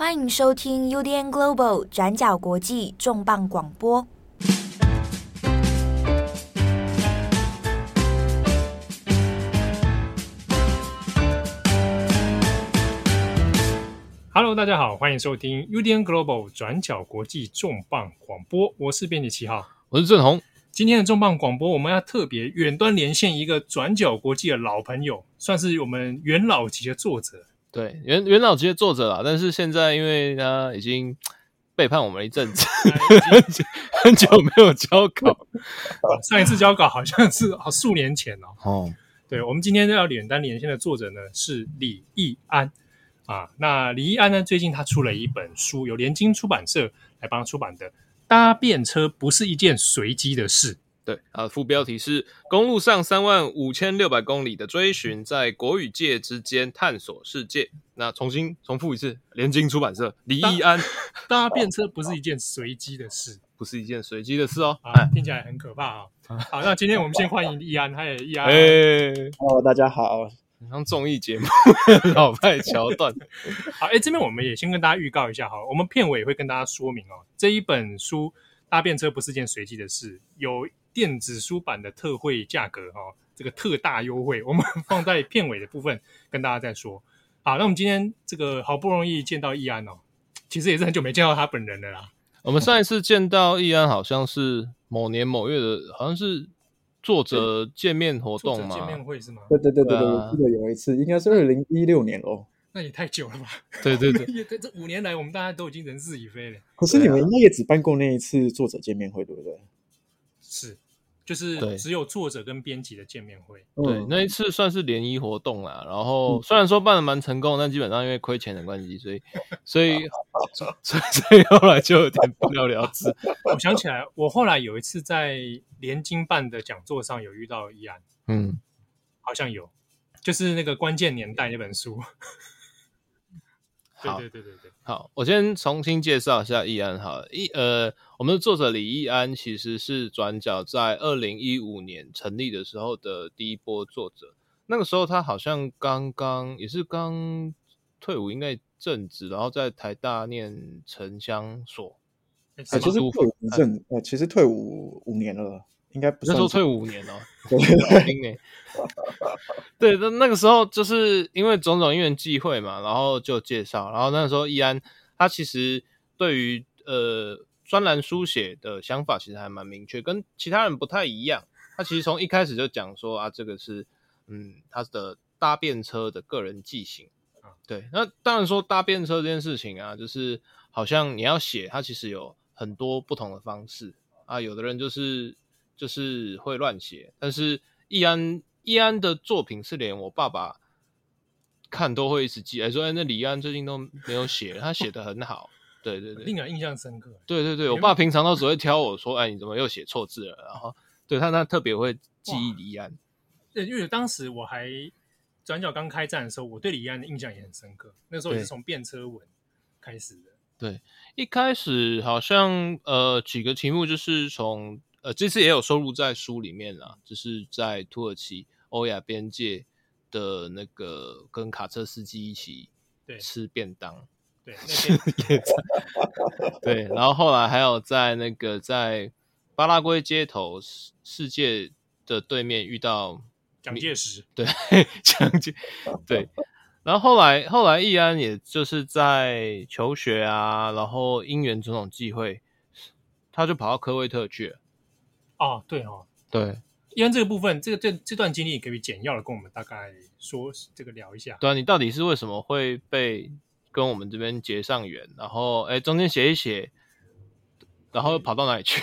欢迎收听 UDN Global 转角国际重磅广播。Hello，大家好，欢迎收听 UDN Global 转角国际重磅广播。我是编辑七号，我是郑红。今天的重磅广播，我们要特别远端连线一个转角国际的老朋友，算是我们元老级的作者。对，元元老级的作者啦，但是现在因为他已经背叛我们一阵子，很久很久没有交稿。上一次交稿好像是好数年前哦。哦，对，我们今天要远端连线的作者呢是李易安啊。那李易安呢，最近他出了一本书，由联经出版社来帮他出版的《搭便车不是一件随机的事》。对啊，副标题是“公路上三万五千六百公里的追寻，在国与界之间探索世界”。那重新重复一次，联经出版社李易安，搭便车不是一件随机的事，不是一件随机的事哦。啊，听起来很可怕啊、哦！好，那今天我们先欢迎易安，嗨，易安，哎，Hello，大家好，像综艺节目老派桥段。好，哎，这边我们也先跟大家预告一下好，我们片尾也会跟大家说明哦，这一本书《搭便车不是件随机的事》有。电子书版的特惠价格哦，这个特大优惠，我们 放在片尾的部分跟大家再说。好，那我们今天这个好不容易见到易安哦，其实也是很久没见到他本人了啦。我们上一次见到易安，好像是某年某月的，好像是作者见面活动嘛，见面会是吗？对对对对对，我记得有一次，应该是二零一六年哦。那也太久了吧？对对对，这五年来，我们大家都已经人事已非了。可是你们应该也只办过那一次作者见面会，对不对？是，就是只有作者跟编辑的见面会。对，那一次算是联谊活动啦。然后虽然说办的蛮成功，但基本上因为亏钱的关系，所以所以 所以所以后来就有点不了了之。我想起来，我后来有一次在联经办的讲座上有遇到易安，嗯，好像有，就是那个关键年代那本书。好对对对对对，好，我先重新介绍一下易安好了。易呃，我们的作者李易安其实是转角在二零一五年成立的时候的第一波作者。那个时候他好像刚刚也是刚退伍，应该正职，然后在台大念城乡所。其实退伍正呃，其实退伍五年了。应该不是说退伍五年哦，对，那那个时候就是因为种种因缘际会嘛，然后就介绍，然后那个时候易安他其实对于呃专栏书写的想法其实还蛮明确，跟其他人不太一样。他其实从一开始就讲说啊，这个是嗯他的搭便车的个人记性。对，那当然说搭便车这件事情啊，就是好像你要写，它其实有很多不同的方式啊，有的人就是。就是会乱写，但是易安易安的作品是连我爸爸看都会一直记，哎说哎那李安最近都没有写，他写的很好，对对对，令人印象深刻。对对对，我爸平常都只会挑我说，哎你怎么又写错字了？然后对他他特别会记忆李安。对，因为当时我还转角刚开战的时候，我对李安的印象也很深刻。那时候也是从便车文开始的。对，一开始好像呃几个题目就是从。呃，这次也有收录在书里面啦，就是在土耳其欧亚边界的那个跟卡车司机一起吃便当，对，对，那对，然后后来还有在那个在巴拉圭街头世界的对面遇到蒋介石，对，蒋介，对，然后后来后来易安也就是在求学啊，然后因缘种种际会，他就跑到科威特去了。哦，对哦，对，因为这个部分，这个这这段经历，可以简要的跟我们大概说这个聊一下。对啊，你到底是为什么会被跟我们这边结上缘？然后，哎，中间写一写，然后又跑到哪里去？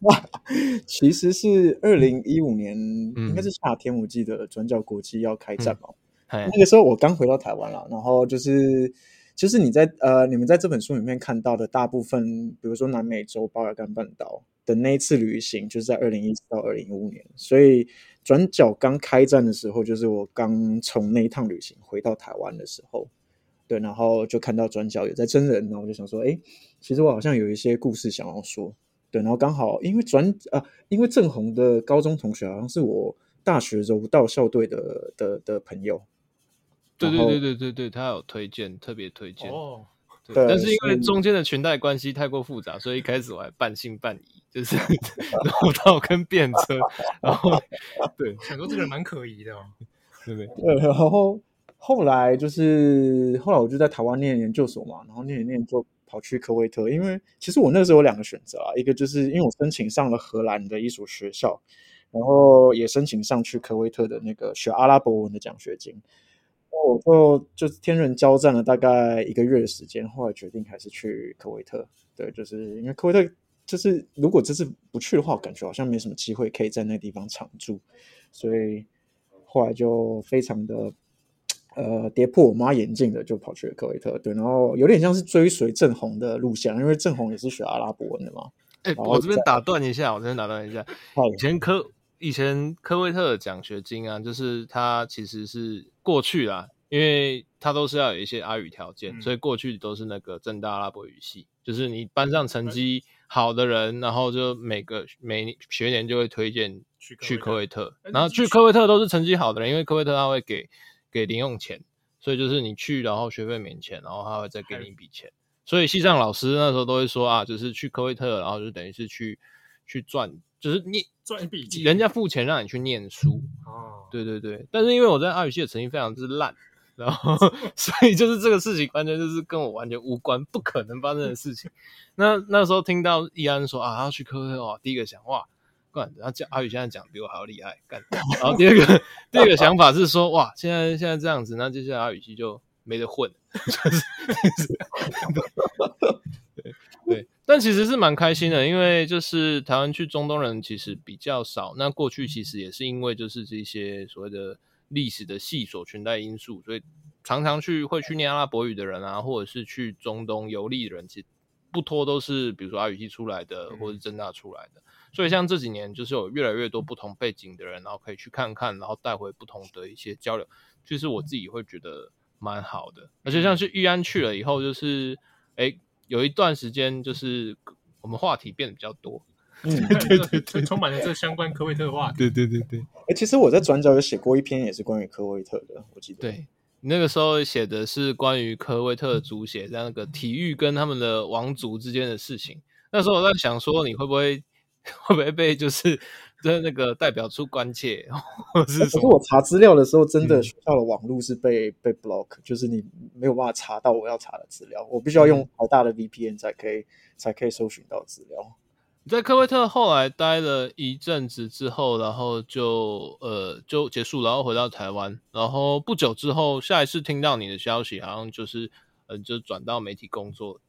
哇，其实是二零一五年，嗯、应该是夏天，我记得转角国际要开战嘛。嗯、那个时候我刚回到台湾了，然后就是。就是你在呃，你们在这本书里面看到的大部分，比如说南美洲巴尔干半岛的那一次旅行，就是在二零一四到二零一五年。所以转角刚开战的时候，就是我刚从那一趟旅行回到台湾的时候，对，然后就看到转角有在真人，然后我就想说，哎，其实我好像有一些故事想要说，对，然后刚好因为转啊，因为郑红的高中同学好像是我大学柔道校队的的的朋友。对对对对对对，他有推荐，特别推荐。哦，对，但是因为中间的裙带关系太过复杂，所以一开始我还半信半疑，就是 绕道跟便车，然后对，想说这个人蛮可疑的哦，对不对？对，然后后来就是后来我就在台湾念研究所嘛，然后念一念就跑去科威特，因为其实我那时候有两个选择啊，一个就是因为我申请上了荷兰的一所学校，然后也申请上去科威特的那个学阿拉伯文的奖学金。我就就是天人交战了大概一个月的时间，后来决定还是去科威特。对，就是因为科威特，就是如果这次不去的话，我感觉好像没什么机会可以在那个地方常住，所以后来就非常的呃跌破我妈眼镜的，就跑去了科威特。对，然后有点像是追随郑红的路线，因为郑红也是学阿拉伯文的嘛。哎、欸，我这边打断一下，我这边打断一下，以前科。以前科威特的奖学金啊，就是它其实是过去啦，因为它都是要有一些阿语条件，嗯、所以过去都是那个正大阿拉伯语系，就是你班上成绩好的人，然后就每个每学年就会推荐去科威特，然后去科威特都是成绩好的人，因为科威特他会给给零用钱，所以就是你去然后学费免钱，然后他会再给你一笔钱，所以系上老师那时候都会说啊，就是去科威特，然后就等于是去去赚。就是你赚笔记，人家付钱让你去念书哦，对对对。但是因为我在阿语系的成绩非常之烂，然后 所以就是这个事情完全就是跟我完全无关，不可能发生的事情。那那时候听到易安说啊，他要去科威特哦，第一个想哇，干，然后讲阿宇现在讲比我还要厉害，干。然后第二个第二个想法是说哇，现在现在这样子，那接下来阿宇系就没得混，就是。但其实是蛮开心的，因为就是台湾去中东人其实比较少。那过去其实也是因为就是这些所谓的历史的系所裙带因素，所以常常去会去念阿拉伯语的人啊，或者是去中东游历的人，其实不脱都是比如说阿语系出来的，或者是政大出来的。所以像这几年就是有越来越多不同背景的人，然后可以去看看，然后带回不同的一些交流。其实我自己会觉得蛮好的。而且像是玉安去了以后，就是诶有一段时间，就是我们话题变得比较多，嗯，对对对，充满了这相关科威特的话题，对对对对。哎、欸，其实我在转角有写过一篇，也是关于科威特的，我记得。对，那个时候写的是关于科威特的足协在那个体育跟他们的王族之间的事情。那时候我在想说，你会不会 会不会被就是。的那个代表出关切，或是可是？我查资料的时候，真的学校的网络是被、嗯、被 block，就是你没有办法查到我要查的资料，我必须要用好大的 VPN 才可以、嗯、才可以搜寻到资料。你在科威特后来待了一阵子之后，然后就呃就结束，然后回到台湾，然后不久之后，下一次听到你的消息，好像就是嗯、呃、就转到媒体工作。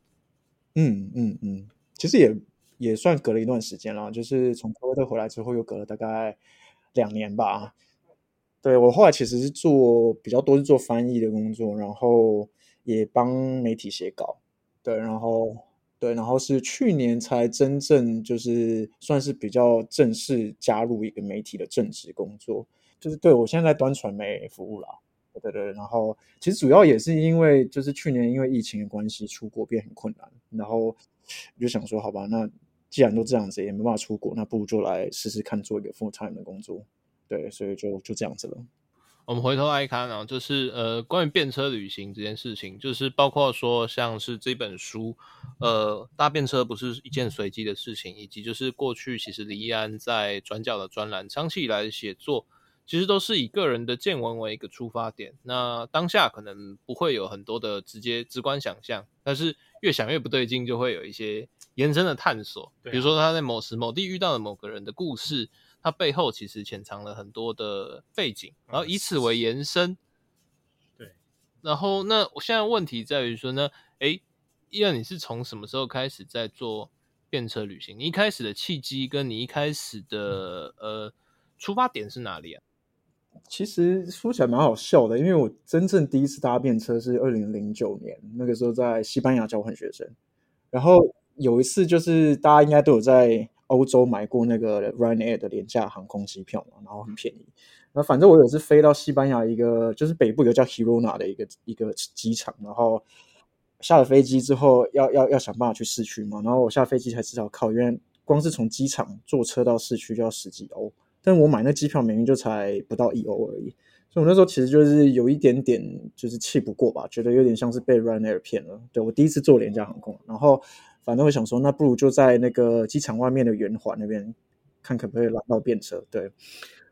嗯嗯嗯，其实也。也算隔了一段时间了，就是从科威特回来之后，又隔了大概两年吧。对，我后来其实是做比较多是做翻译的工作，然后也帮媒体写稿。对，然后对，然后是去年才真正就是算是比较正式加入一个媒体的正职工作。就是对，我现在在端传媒服务啦。对对对，然后其实主要也是因为就是去年因为疫情的关系，出国变很困难，然后我就想说，好吧，那。既然都这样子，也没办法出国，那不如就来试试看做一个 full time 的工作。对，所以就就这样子了。我们回头来看啊，就是呃，关于便车旅行这件事情，就是包括说像是这本书，呃，搭便车不是一件随机的事情，以及就是过去其实李易安在转角的专栏长期以来的写作，其实都是以个人的见闻为一个出发点。那当下可能不会有很多的直接直观想象，但是越想越不对劲，就会有一些。延伸的探索，比如说他在某时某地遇到了某个人的故事，他背后其实潜藏了很多的背景，然后以此为延伸。对，然后那我现在问题在于说呢，诶，易安你是从什么时候开始在做便车旅行？你一开始的契机跟你一开始的呃出发点是哪里啊？其实说起来蛮好笑的，因为我真正第一次搭便车是二零零九年，那个时候在西班牙交换学生，然后。有一次，就是大家应该都有在欧洲买过那个 Ryanair 的廉价航空机票嘛，然后很便宜。那反正我有一次飞到西班牙一个，就是北部有个叫 Hirona 的一个一个机场，然后下了飞机之后要要要想办法去市区嘛，然后我下飞机才知道，靠，因为光是从机场坐车到市区就要十几欧，但我买那机票明明就才不到一欧而已。所以我那时候其实就是有一点点就是气不过吧，觉得有点像是被 Ryanair 骗了。对，我第一次坐廉价航空，然后反正我想说，那不如就在那个机场外面的圆环那边看可不可以拦到便车。对，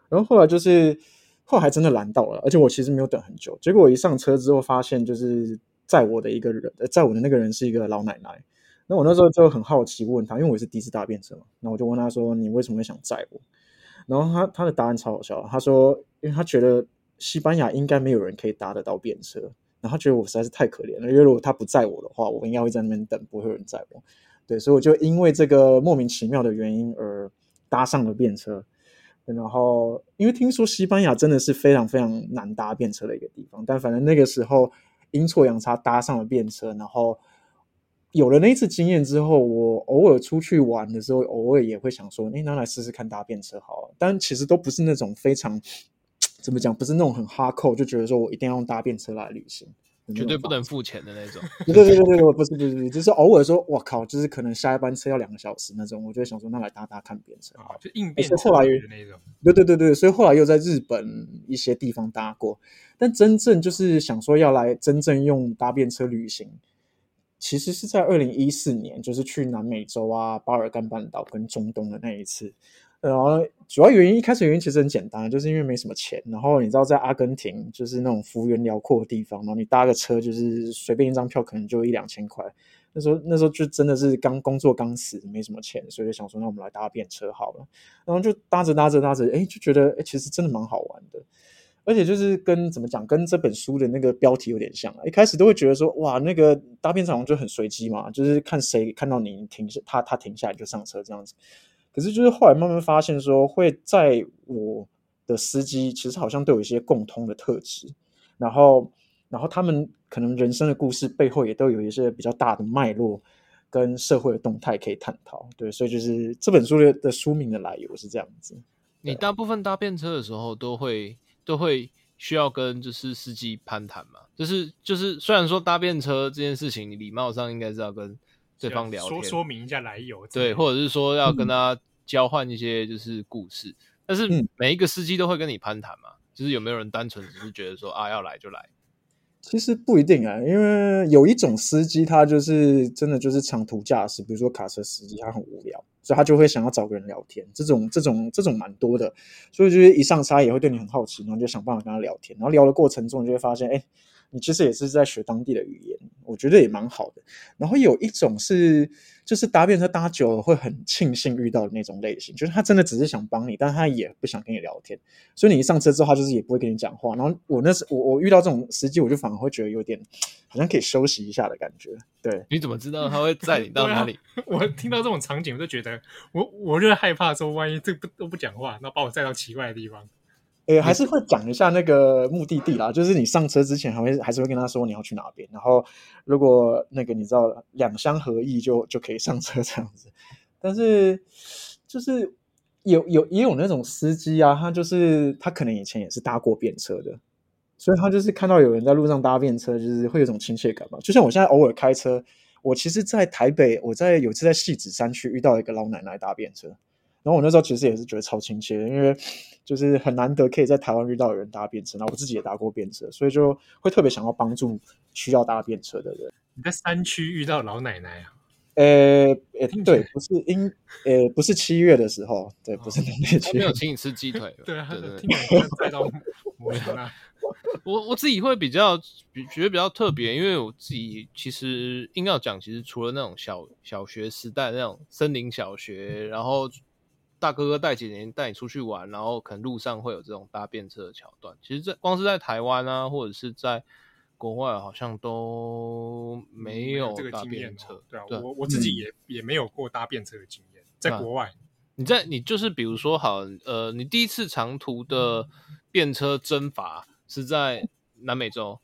然后后来就是后来真的拦到了，而且我其实没有等很久。结果我一上车之后，发现就是载我的一个人，载我的那个人是一个老奶奶。那我那时候就很好奇问他，因为我是第一次搭便车嘛，那我就问他说：“你为什么会想载我？”然后他他的答案超好笑，他说：“因为他觉得。”西班牙应该没有人可以搭得到便车，然后他觉得我实在是太可怜了，因为如果他不载我的话，我应该会在那边等，不会有人载我。对，所以我就因为这个莫名其妙的原因而搭上了便车。然后，因为听说西班牙真的是非常非常难搭便车的一个地方，但反正那个时候阴错阳差搭上了便车，然后有了那一次经验之后，我偶尔出去玩的时候，偶尔也会想说，哎，那来试试看搭便车好了。但其实都不是那种非常。怎么讲？不是那种很哈扣，就觉得说我一定要用搭便车来旅行，绝对不能付钱的那种。对对对对对，不是不是不是，就是偶尔说，我靠，就是可能下一班车要两个小时那种，我就会想说，那来搭搭看便车，就应变后来的那种。对对对对，所以后来又在日本一些地方搭过，但真正就是想说要来真正用搭便车旅行，其实是在二零一四年，就是去南美洲啊，巴尔干半岛跟中东的那一次。然后主要原因，一开始原因其实很简单，就是因为没什么钱。然后你知道，在阿根廷就是那种幅员辽阔的地方，然后你搭个车就是随便一张票可能就一两千块。那时候那时候就真的是刚工作刚辞，没什么钱，所以就想说，那我们来搭便车好了。然后就搭着搭着搭着，哎，就觉得哎，其实真的蛮好玩的。而且就是跟怎么讲，跟这本书的那个标题有点像。一开始都会觉得说，哇，那个搭便车好像就很随机嘛，就是看谁看到你停下，他他停下来就上车这样子。可是，就是后来慢慢发现，说会在我的司机其实好像都有一些共通的特质，然后，然后他们可能人生的故事背后也都有一些比较大的脉络跟社会的动态可以探讨。对，所以就是这本书的的书名的来由是这样子。你大部分搭便车的时候，都会都会需要跟就是司机攀谈嘛？就是就是，虽然说搭便车这件事情，你礼貌上应该是要跟。对方聊天，说说明一下来由，对，或者是说要跟他交换一些就是故事，嗯、但是每一个司机都会跟你攀谈嘛，就是有没有人单纯只是觉得说啊要来就来？其实不一定啊，因为有一种司机他就是真的就是长途驾驶，比如说卡车司机，他很无聊，所以他就会想要找个人聊天，这种这种这种蛮多的，所以就是一上车也会对你很好奇，然后就想办法跟他聊天，然后聊的过程中你就会发现，哎。你其实也是在学当地的语言，我觉得也蛮好的。然后有一种是，就是搭便车搭久了会很庆幸遇到的那种类型，就是他真的只是想帮你，但他也不想跟你聊天。所以你一上车之后，他就是也不会跟你讲话。然后我那时我我遇到这种司机，我就反而会觉得有点好像可以休息一下的感觉。对，你怎么知道他会载你到哪里？啊、我听到这种场景，我就觉得我我就害怕说，万一这不都不讲话，那把我载到奇怪的地方。诶，还是会讲一下那个目的地啦，就是你上车之前还会还是会跟他说你要去哪边，然后如果那个你知道两相合意就就可以上车这样子。但是就是有有也有那种司机啊，他就是他可能以前也是搭过便车的，所以他就是看到有人在路上搭便车，就是会有种亲切感嘛。就像我现在偶尔开车，我其实，在台北，我在有次在戏子山区遇到一个老奶奶搭便车。然后我那时候其实也是觉得超亲切的，因为就是很难得可以在台湾遇到有人搭便车，然后我自己也搭过便车，所以就会特别想要帮助需要搭便车的人。你在山区遇到老奶奶啊？呃呃，对，不是因呃不是七月的时候，对，不是七月，没有请你吃鸡腿。对啊，对对对，听到 我我自己会比较比觉得比较特别，因为我自己其实硬要讲，其实除了那种小小学时代那种森林小学，然后。大哥哥带姐姐带你出去玩，然后可能路上会有这种搭便车的桥段。其实，这光是在台湾啊，或者是在国外，好像都没有搭便车。对啊，我我自己也也没有过搭便车的经验。在国外，你在你就是比如说，好，呃，你第一次长途的便车征伐是在南美洲，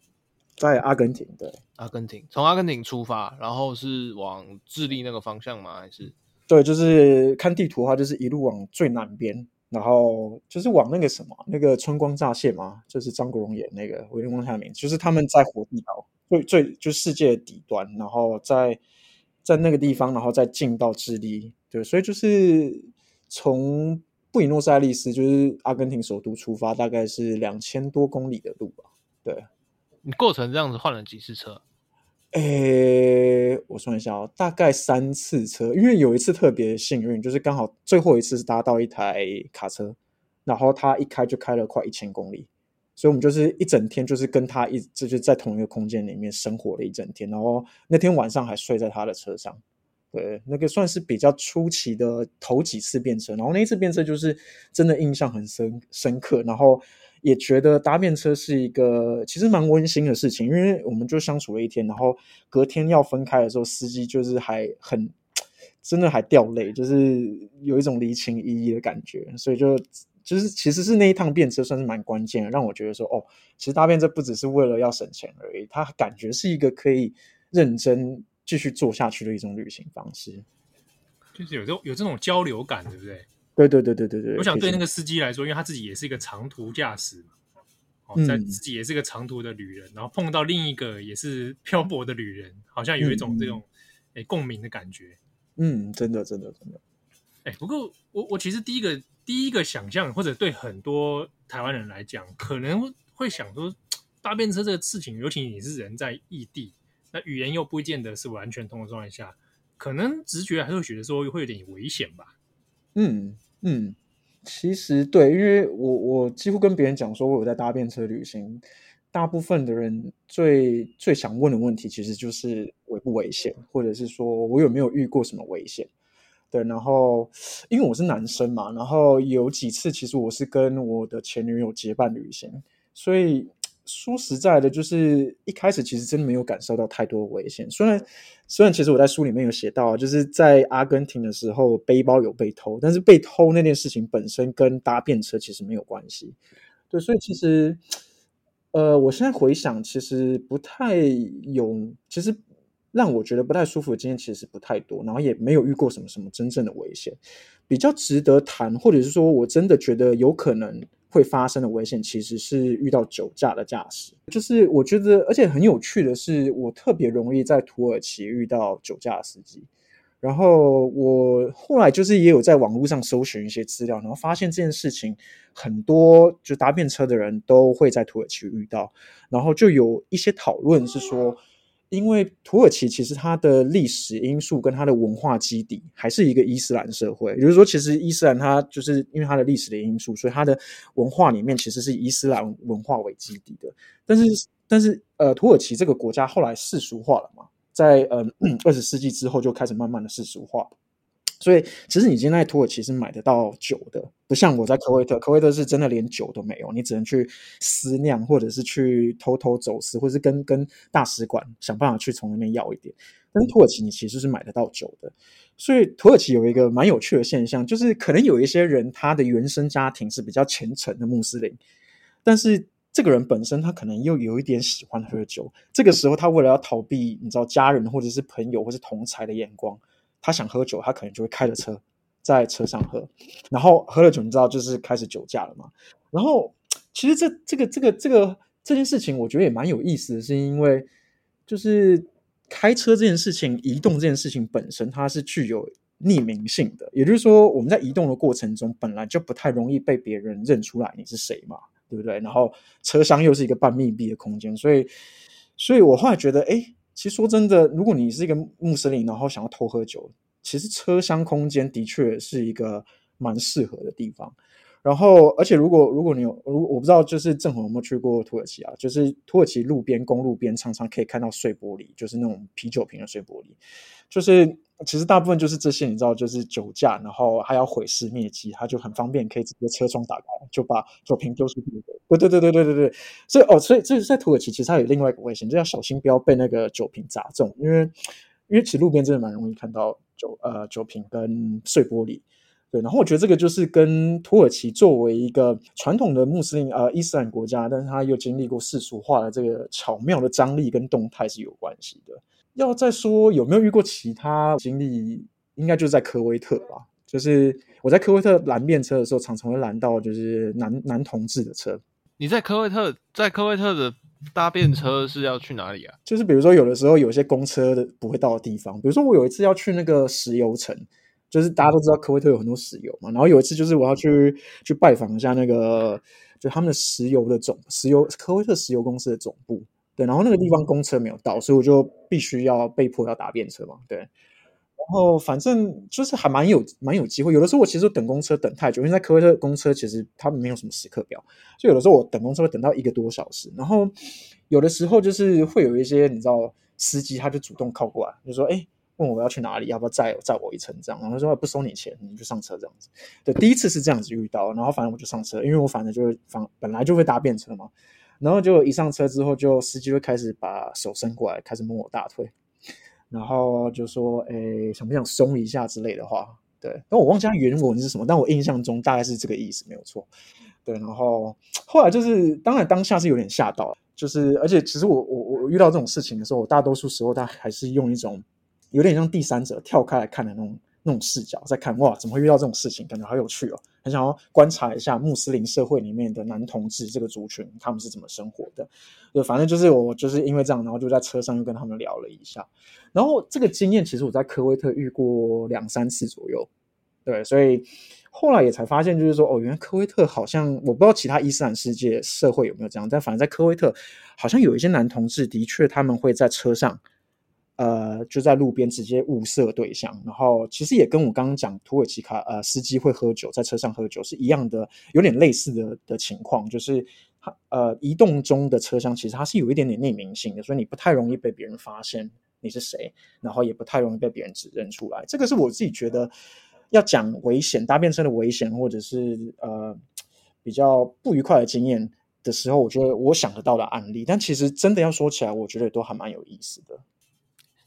在阿根廷。对，阿根廷，从阿根廷出发，然后是往智利那个方向吗？还是？对，就是看地图的话，就是一路往最南边，然后就是往那个什么，那个春光乍泄嘛，就是张国荣演那个，我有点忘他名，就是他们在火地岛最最就世界的底端，然后在在那个地方，然后再进到智利，对，所以就是从。布宜诺斯艾利斯，就是阿根廷首都出发，大概是两千多公里的路吧。对，你过程这样子换了几次车？诶，我算一下哦，大概三次车，因为有一次特别幸运，就是刚好最后一次是搭到一台卡车，然后他一开就开了快一千公里。所以，我们就是一整天，就是跟他一，就是在同一个空间里面生活了一整天。然后那天晚上还睡在他的车上。对，那个算是比较初期的头几次变车。然后那一次变车就是真的印象很深深刻。然后也觉得搭便车是一个其实蛮温馨的事情，因为我们就相处了一天。然后隔天要分开的时候，司机就是还很真的还掉泪，就是有一种离情依依的感觉。所以就。就是其实是那一趟便车算是蛮关键的，让我觉得说哦，其实搭便车不只是为了要省钱而已，它感觉是一个可以认真继续做下去的一种旅行方式，就是有这种有这种交流感，对不对？对对对对对对。我想对那个司机来说，因为他自己也是一个长途驾驶嘛，哦，在自己也是一个长途的旅人，嗯，然后碰到另一个也是漂泊的旅人，好像有一种这种哎、嗯、共鸣的感觉。嗯，真的真的真的。哎，不过我我其实第一个。第一个想象，或者对很多台湾人来讲，可能会想说搭便车这个事情，尤其你是人在异地，那语言又不见得是完全通的状态下，可能直觉还是会觉得说会有点危险吧。嗯嗯，其实对，因为我我几乎跟别人讲说我有在搭便车旅行，大部分的人最最想问的问题，其实就是危不危险，或者是说我有没有遇过什么危险。对，然后因为我是男生嘛，然后有几次其实我是跟我的前女友结伴旅行，所以说实在的，就是一开始其实真的没有感受到太多的危险。虽然虽然其实我在书里面有写到，就是在阿根廷的时候背包有被偷，但是被偷那件事情本身跟搭便车其实没有关系。对，所以其实呃，我现在回想，其实不太有，其实。让我觉得不太舒服的经验其实不太多，然后也没有遇过什么什么真正的危险。比较值得谈，或者是说我真的觉得有可能会发生的危险，其实是遇到酒驾的驾驶。就是我觉得，而且很有趣的是，我特别容易在土耳其遇到酒驾司机。然后我后来就是也有在网络上搜寻一些资料，然后发现这件事情很多就搭便车的人都会在土耳其遇到，然后就有一些讨论是说。因为土耳其其实它的历史因素跟它的文化基底还是一个伊斯兰社会，也就是说，其实伊斯兰它就是因为它的历史的因素，所以它的文化里面其实是以伊斯兰文化为基底的。但是，但是呃，土耳其这个国家后来世俗化了嘛，在嗯 二十世纪之后就开始慢慢的世俗化。所以，其实你今天在土耳其是买得到酒的，不像我在科威特，科威特是真的连酒都没有，你只能去私酿，或者是去偷偷走私，或者是跟跟大使馆想办法去从那边要一点。但是土耳其你其实是买得到酒的，所以土耳其有一个蛮有趣的现象，就是可能有一些人他的原生家庭是比较虔诚的穆斯林，但是这个人本身他可能又有一点喜欢喝酒，这个时候他为了要逃避你知道家人或者是朋友或是同侪的眼光。他想喝酒，他可能就会开着车在车上喝，然后喝了酒，你知道就是开始酒驾了嘛。然后其实这这个这个这个这件事情，我觉得也蛮有意思的，是因为就是开车这件事情、移动这件事情本身，它是具有匿名性的，也就是说我们在移动的过程中，本来就不太容易被别人认出来你是谁嘛，对不对？然后车厢又是一个半密闭的空间，所以，所以我后来觉得，哎。其实说真的，如果你是一个穆斯林，然后想要偷喝酒，其实车厢空间的确是一个蛮适合的地方。然后，而且如果如果你有，如我不知道，就是正好有没有去过土耳其啊？就是土耳其路边公路边常常可以看到碎玻璃，就是那种啤酒瓶的碎玻璃，就是。其实大部分就是这些，你知道，就是酒驾，然后还要毁尸灭迹，他就很方便，可以直接车窗打开，就把酒瓶丢出去。对对对对对对对，所以哦，所以这是在土耳其，其实它有另外一个危险，就要小心不要被那个酒瓶砸中，因为因为其实路边真的蛮容易看到酒呃酒瓶跟碎玻璃。对，然后我觉得这个就是跟土耳其作为一个传统的穆斯林呃伊斯兰国家，但是它又经历过世俗化的这个巧妙的张力跟动态是有关系的。要再说有没有遇过其他经历，应该就是在科威特吧。就是我在科威特拦便车的时候，常常会拦到就是男男同志的车。你在科威特，在科威特的搭便车是要去哪里啊？就是比如说有的时候有些公车的不会到的地方，比如说我有一次要去那个石油城，就是大家都知道科威特有很多石油嘛。然后有一次就是我要去去拜访一下那个就他们的石油的总石油科威特石油公司的总部，对，然后那个地方公车没有到，所以我就必须要被迫要搭便车嘛，对。然后反正就是还蛮有蛮有机会，有的时候我其实等公车等太久，因为在科威特公车其实他们没有什么时刻表，所以有的时候我等公车会等到一个多小时。然后有的时候就是会有一些你知道司机他就主动靠过来，就说：“哎，问我要去哪里，要不要载载我一程？”这样，然后说不收你钱，你就上车这样子。对，第一次是这样子遇到，然后反正我就上车，因为我反正就是反本来就会搭便车嘛，然后就一上车之后，就司机会开始把手伸过来，开始摸我大腿。然后就说：“诶，想不想松一下之类的话？”对，但我忘记他原文是什么，但我印象中大概是这个意思，没有错。对，然后后来就是，当然当下是有点吓到，就是而且其实我我我遇到这种事情的时候，我大多数时候他还是用一种有点像第三者跳开来看的那种。那种视角在看，哇，怎么会遇到这种事情？感觉好有趣哦，很想要观察一下穆斯林社会里面的男同志这个族群，他们是怎么生活的。对，反正就是我就是因为这样，然后就在车上又跟他们聊了一下。然后这个经验其实我在科威特遇过两三次左右。对，所以后来也才发现，就是说，哦，原来科威特好像我不知道其他伊斯兰世界社会有没有这样，但反正在科威特好像有一些男同志的确他们会在车上。呃，就在路边直接物色对象，然后其实也跟我刚刚讲土耳其卡呃司机会喝酒，在车上喝酒是一样的，有点类似的的情况，就是呃移动中的车厢其实它是有一点点匿名性的，所以你不太容易被别人发现你是谁，然后也不太容易被别人指认出来。这个是我自己觉得要讲危险搭便车的危险，或者是呃比较不愉快的经验的时候，我觉得我想得到的案例，但其实真的要说起来，我觉得都还蛮有意思的。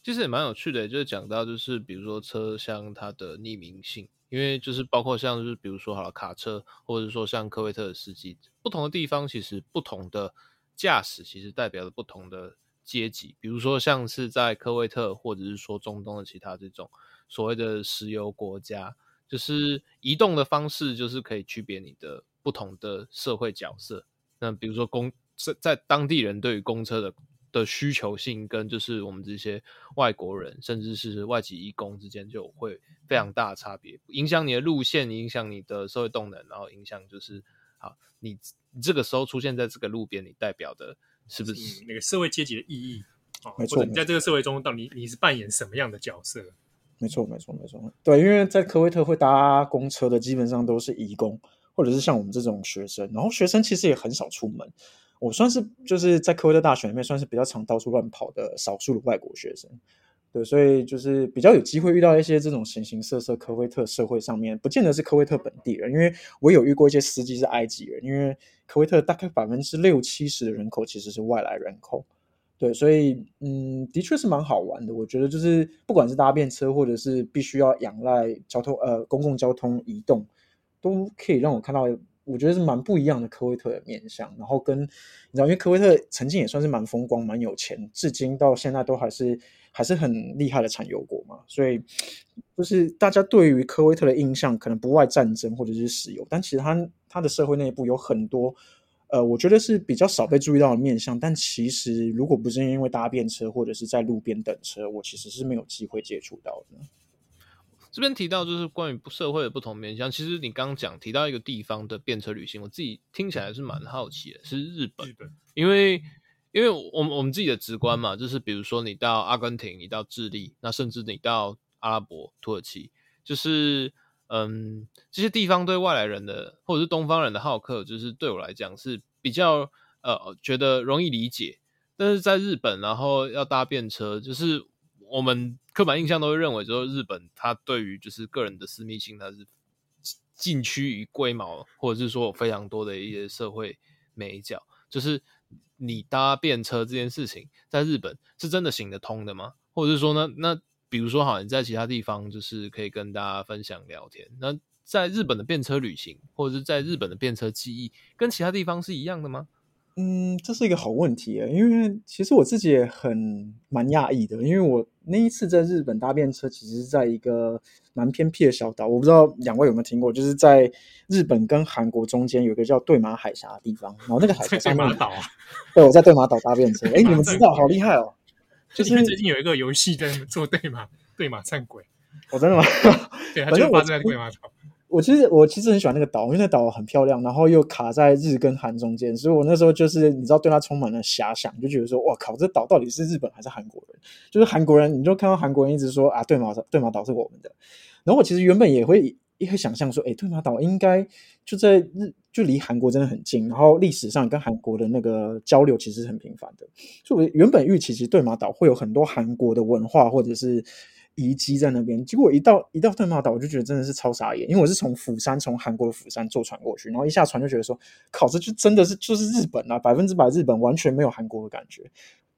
其实也蛮有趣的，就是讲到就是比如说车厢它的匿名性，因为就是包括像就是比如说好了卡车，或者说像科威特的司机，不同的地方其实不同的驾驶其实代表了不同的阶级，比如说像是在科威特或者是说中东的其他这种所谓的石油国家，就是移动的方式就是可以区别你的不同的社会角色。那比如说公在在当地人对于公车的。的需求性跟就是我们这些外国人，甚至是外籍义工之间就会非常大的差别，影响你的路线，影响你的社会动能，然后影响就是好，你这个时候出现在这个路边，你代表的是不是那个社会阶级的意义？没错，或者你在这个社会中，到底你是扮演什么样的角色？没错，没错，没错。对，因为在科威特会搭公车的，基本上都是义工，或者是像我们这种学生，然后学生其实也很少出门。我算是就是在科威特大学里面算是比较常到处乱跑的少数的外国学生，对，所以就是比较有机会遇到一些这种形形色色科威特社会上面，不见得是科威特本地人，因为我有遇过一些司机是埃及人，因为科威特大概百分之六七十的人口其实是外来人口，对，所以嗯，的确是蛮好玩的。我觉得就是不管是搭便车或者是必须要仰赖交通呃公共交通移动，都可以让我看到。我觉得是蛮不一样的科威特的面相，然后跟你知道，因为科威特曾经也算是蛮风光、蛮有钱，至今到现在都还是还是很厉害的产油国嘛，所以就是大家对于科威特的印象可能不外战争或者是石油，但其实它它的社会内部有很多呃，我觉得是比较少被注意到的面相，但其实如果不是因为搭便车或者是在路边等车，我其实是没有机会接触到的。这边提到就是关于社会的不同面向，其实你刚刚讲提到一个地方的便车旅行，我自己听起来是蛮好奇的，是日本。日本，因为因为我们我们自己的直观嘛，就是比如说你到阿根廷，你到智利，那甚至你到阿拉伯、土耳其，就是嗯这些地方对外来人的或者是东方人的好客，就是对我来讲是比较呃觉得容易理解。但是在日本，然后要搭便车，就是我们。刻板印象都会认为，就是日本，它对于就是个人的私密性，它是近趋于龟毛，或者是说有非常多的一些社会美角。就是你搭便车这件事情，在日本是真的行得通的吗？或者是说呢，那比如说，好像在其他地方，就是可以跟大家分享聊天。那在日本的便车旅行，或者是在日本的便车记忆，跟其他地方是一样的吗？嗯，这是一个好问题，因为其实我自己也很蛮讶异的，因为我那一次在日本搭便车，其实是在一个蛮偏僻的小岛，我不知道两位有没有听过，就是在日本跟韩国中间有一个叫对马海峡的地方，然后那个海峡上面，对马岛啊，对，我在对马岛搭便车，哎，你们知道，好厉害哦！就是最近有一个游戏在做对马对马战鬼，我真的吗？对，它就发生在对马岛。我其实我其实很喜欢那个岛，因为那岛很漂亮，然后又卡在日跟韩中间，所以我那时候就是你知道对它充满了遐想，就觉得说哇靠，这岛到底是日本还是韩国人？就是韩国人，你就看到韩国人一直说啊，对马对马岛是我们的。然后我其实原本也会也会想象说，哎，对马岛应该就在日，就离韩国真的很近，然后历史上跟韩国的那个交流其实很频繁的，所以我原本预期其实对马岛会有很多韩国的文化或者是。遗迹在那边，结果一到一到对马岛，我就觉得真的是超傻眼，因为我是从釜山，从韩国的釜山坐船过去，然后一下船就觉得说，靠，这就真的是就是日本啊，百分之百日本，完全没有韩国的感觉。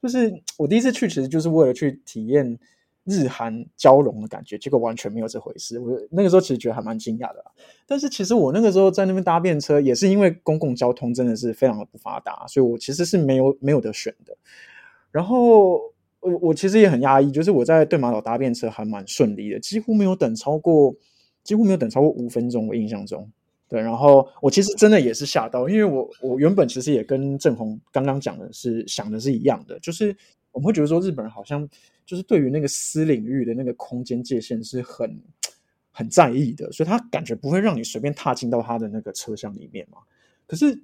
就是我第一次去，其实就是为了去体验日韩交融的感觉，结果完全没有这回事。我那个时候其实觉得还蛮惊讶的，但是其实我那个时候在那边搭便车，也是因为公共交通真的是非常的不发达，所以我其实是没有没有得选的。然后。我我其实也很压抑，就是我在对马岛搭便车还蛮顺利的，几乎没有等超过，几乎没有等超过五分钟。我印象中，对，然后我其实真的也是吓到，因为我我原本其实也跟正红刚刚讲的是想的是一样的，就是我们会觉得说日本人好像就是对于那个私领域的那个空间界限是很很在意的，所以他感觉不会让你随便踏进到他的那个车厢里面嘛。可是。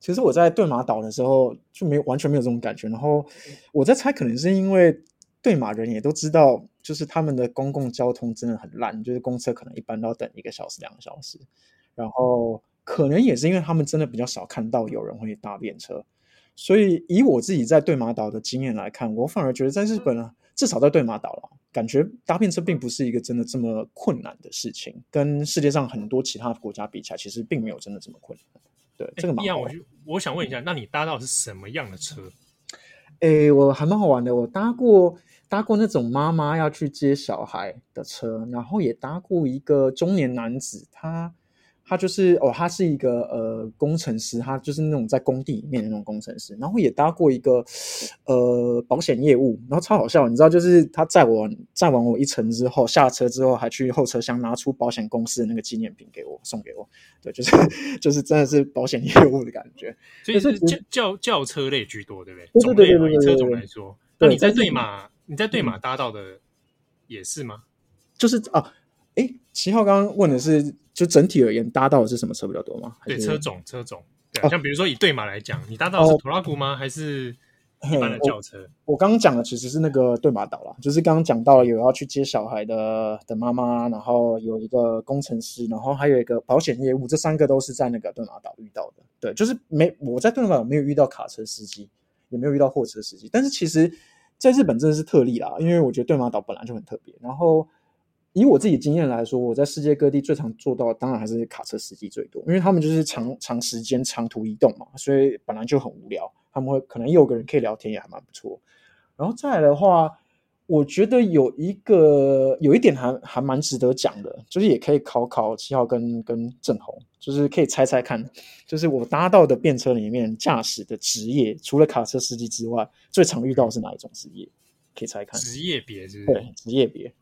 其实我在对马岛的时候就没有完全没有这种感觉，然后我在猜，可能是因为对马人也都知道，就是他们的公共交通真的很烂，就是公车可能一般都要等一个小时、两个小时，然后可能也是因为他们真的比较少看到有人会搭便车，所以以我自己在对马岛的经验来看，我反而觉得在日本啊，至少在对马岛了，感觉搭便车并不是一个真的这么困难的事情，跟世界上很多其他国家比起来，其实并没有真的这么困难。对，这个蛮好。我我想问一下，那你搭到是什么样的车？诶，我还蛮好玩的。我搭过搭过那种妈妈要去接小孩的车，然后也搭过一个中年男子，他。他就是哦，他是一个呃工程师，他就是那种在工地里面的那种工程师，然后也搭过一个呃保险业务，然后超好笑，你知道，就是他载我载完我一程之后，下车之后还去后车厢拿出保险公司的那个纪念品给我送给我，对，就是 就是真的是保险业务的感觉，所以是轿轿轿车类居多，对不对？对对对对对，以车种来说，那你在对马你在对马搭到的也是吗？就是啊，诶，七号刚刚问的是。就整体而言，搭到的是什么车比较多吗？对，车种车种，对、啊，像比如说以对马来讲，你搭到的是拖拉库吗？还是一般的轿车？我刚刚讲的其实是那个对马岛啦，就是刚刚讲到了有要去接小孩的的妈妈，然后有一个工程师，然后还有一个保险业务，这三个都是在那个对马岛遇到的。对，就是没我在对马岛没有遇到卡车司机，也没有遇到货车司机，但是其实在日本真的是特例啦，因为我觉得对马岛本来就很特别，然后。以我自己经验来说，我在世界各地最常做到的，当然还是卡车司机最多，因为他们就是长长时间长途移动嘛，所以本来就很无聊。他们会可能有个人可以聊天，也还蛮不错。然后再来的话，我觉得有一个有一点还还蛮值得讲的，就是也可以考考七号跟跟郑红，就是可以猜猜看，就是我搭到的便车里面驾驶的职业，除了卡车司机之外，最常遇到是哪一种职业？可以猜看职业别？对，职业别。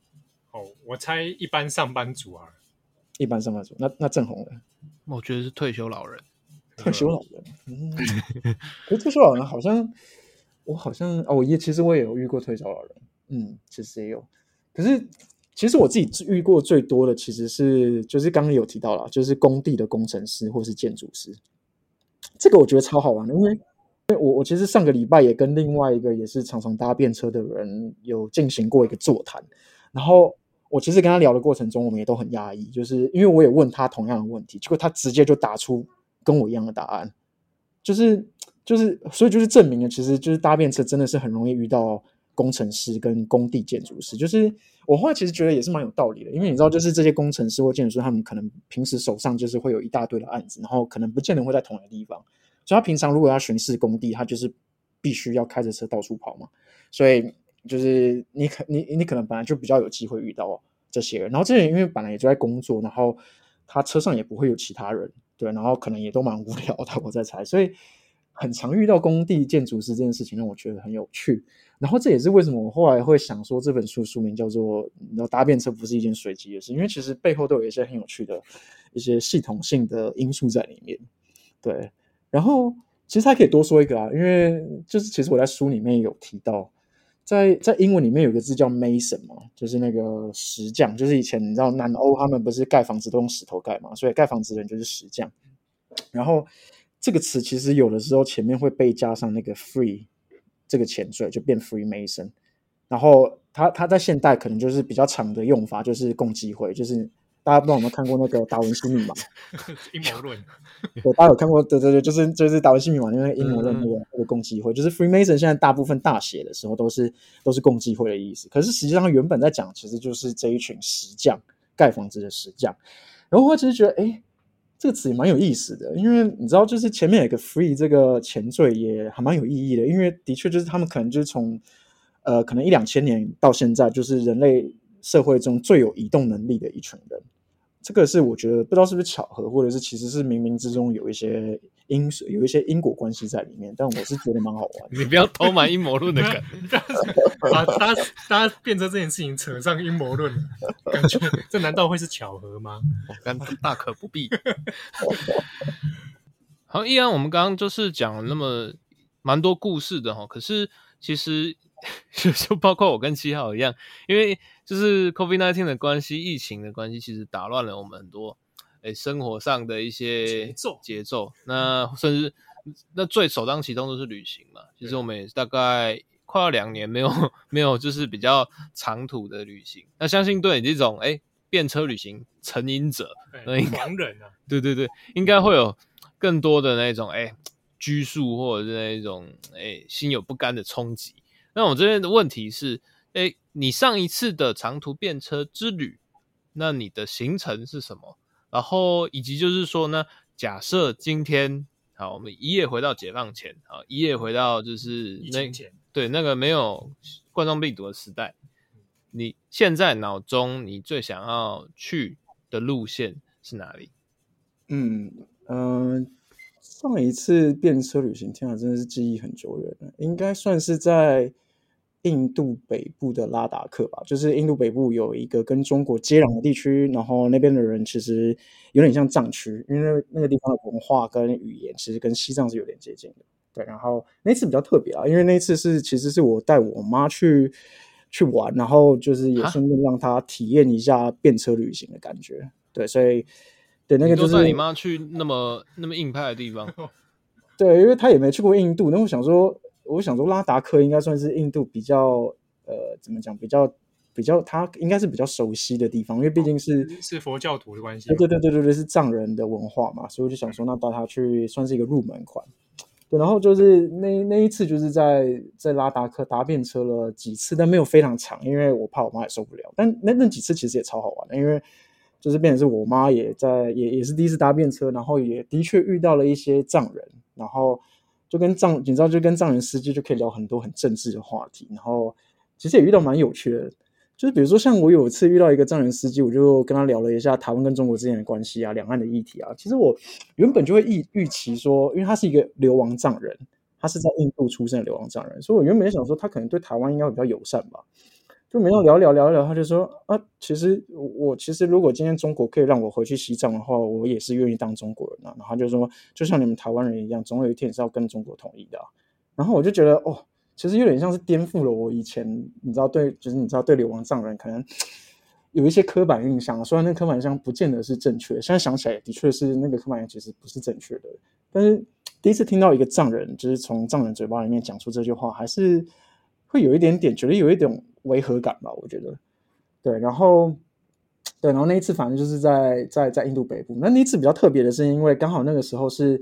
哦，我猜一般上班族啊，一般上班族。那那正红的，我觉得是退休老人。退休老人，嗯，可是退休老人好像，我好像哦，我也其实我也有遇过退休老人，嗯，其实也有。可是其实我自己遇过最多的，其实是就是刚刚有提到了，就是工地的工程师或是建筑师。这个我觉得超好玩的，因为因为我我其实上个礼拜也跟另外一个也是常常搭便车的人有进行过一个座谈，然后。我其实跟他聊的过程中，我们也都很压抑，就是因为我也问他同样的问题，结果他直接就打出跟我一样的答案，就是就是，所以就是证明了，其实就是搭便车真的是很容易遇到工程师跟工地建筑师。就是我后来其实觉得也是蛮有道理的，因为你知道，就是这些工程师或建筑师，他们可能平时手上就是会有一大堆的案子，然后可能不见得会在同一个地方，所以他平常如果要巡视工地，他就是必须要开着车到处跑嘛，所以。就是你可你你可能本来就比较有机会遇到这些人，然后这些人因为本来也就在工作，然后他车上也不会有其他人，对，然后可能也都蛮无聊的，我在猜，所以很常遇到工地建筑师这件事情让我觉得很有趣，然后这也是为什么我后来会想说这本书书名叫做“你搭便车不是一件随机的事”，因为其实背后都有一些很有趣的一些系统性的因素在里面，对，然后其实还可以多说一个啊，因为就是其实我在书里面有提到。在在英文里面有个字叫 Mason 嘛，就是那个石匠，就是以前你知道南欧他们不是盖房子都用石头盖嘛，所以盖房子的人就是石匠。然后这个词其实有的时候前面会被加上那个 free 这个前缀，就变 Freemason。然后它它在现代可能就是比较常的用法，就是共济会，就是。大家不知道有没有看过那个达文西密码？阴谋论。对，大家有看过？对对对，就是就是达文西密码，因为阴谋论那个那个共济会，就是 Freemason。现在大部分大写的时候都是都是共济会的意思。可是实际上原本在讲，其实就是这一群石匠盖房子的石匠。然后我其实觉得，哎，这个词也蛮有意思的，因为你知道，就是前面有个 Free 这个前缀也还蛮有意义的，因为的确就是他们可能就是从呃可能一两千年到现在，就是人类社会中最有移动能力的一群人。这个是我觉得不知道是不是巧合，或者是其实是冥冥之中有一些因有一些因果关系在里面，但我是觉得蛮好玩。你不要偷买阴谋论的梗，把大家大家变成这件事情扯上阴谋论，感觉这难道会是巧合吗？大可不必。好，依然我们刚刚就是讲了那么蛮多故事的哈，可是其实就包括我跟七号一样，因为。就是 COVID-19 的关系，疫情的关系，其实打乱了我们很多诶、欸、生活上的一些节奏节奏。那甚至那最首当其冲都是旅行嘛。其实我们也大概快要两年没有 没有就是比较长途的旅行。那相信对你这种诶、欸、便车旅行成瘾者，那应该人啊，对对对，应该会有更多的那种诶、欸、拘束或者是那种诶、欸、心有不甘的冲击。那我这边的问题是。哎，你上一次的长途便车之旅，那你的行程是什么？然后以及就是说呢，假设今天好，我们一夜回到解放前，好，一夜回到就是那对那个没有冠状病毒的时代，你现在脑中你最想要去的路线是哪里？嗯嗯、呃，上一次便车旅行，天啊，真的是记忆很久远了，应该算是在。印度北部的拉达克吧，就是印度北部有一个跟中国接壤的地区，然后那边的人其实有点像藏区，因为那个地方的文化跟语言其实跟西藏是有点接近的。对，然后那次比较特别啊，因为那次是其实是我带我妈去去玩，然后就是也顺便让她体验一下便车旅行的感觉。对，所以对那个就是你妈去那么那么硬派的地方，对，因为她也没去过印度，那我想说。我想说，拉达克应该算是印度比较呃，怎么讲？比较比较，他应该是比较熟悉的地方，因为毕竟是、哦、是佛教徒的关系。对对对对对，是藏人的文化嘛，所以我就想说，那带他去算是一个入门款。对，然后就是那那一次，就是在在拉达克搭便车了几次，但没有非常长，因为我怕我妈也受不了。但那那几次其实也超好玩的，因为就是变成是我妈也在，也也是第一次搭便车，然后也的确遇到了一些藏人，然后。就跟藏，你知道，就跟藏人司机就可以聊很多很政治的话题，然后其实也遇到蛮有趣的，就是比如说像我有一次遇到一个藏人司机，我就跟他聊了一下台湾跟中国之间的关系啊，两岸的议题啊。其实我原本就会预预期说，因为他是一个流亡藏人，他是在印度出生的流亡藏人，所以我原本想说他可能对台湾应该会比较友善吧。就没有聊聊聊聊，他就说啊，其实我其实如果今天中国可以让我回去西藏的话，我也是愿意当中国人啊。然后他就说，就像你们台湾人一样，总有一天也是要跟中国统一的。然后我就觉得，哦，其实有点像是颠覆了我以前，你知道，对，就是你知道，对流亡藏人可能有一些刻板印象。虽然那刻板印象不见得是正确，现在想起来的确是那个刻板印象其实不是正确的。但是第一次听到一个藏人，就是从藏人嘴巴里面讲出这句话，还是会有一点点觉得有一点。违和感吧，我觉得，对，然后，对，然后那一次反正就是在在在印度北部。那那一次比较特别的是，因为刚好那个时候是，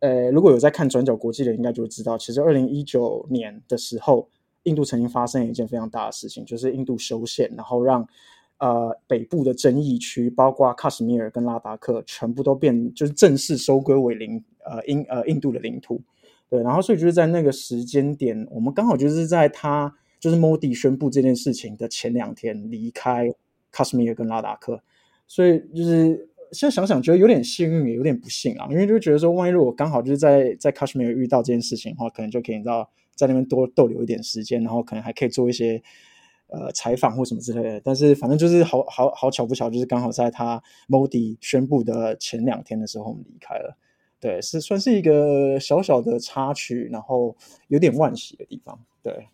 呃，如果有在看转角国际的，应该就会知道，其实二零一九年的时候，印度曾经发生一件非常大的事情，就是印度修宪，然后让呃北部的争议区，包括喀什米尔跟拉达克，全部都变就是正式收归为领呃印呃印度的领土。对，然后所以就是在那个时间点，我们刚好就是在他。就是 Modi 宣布这件事情的前两天离开喀什米尔跟拉达克，所以就是现在想想觉得有点幸运，也有点不幸啊。因为就觉得说，万一如果刚好就是在在喀什米尔遇到这件事情的话，可能就可以你知道在那边多逗留一点时间，然后可能还可以做一些呃采访或什么之类的。但是反正就是好好好巧不巧，就是刚好在他 Modi 宣布的前两天的时候，我们离开了。对，是算是一个小小的插曲，然后有点惋惜的地方。对。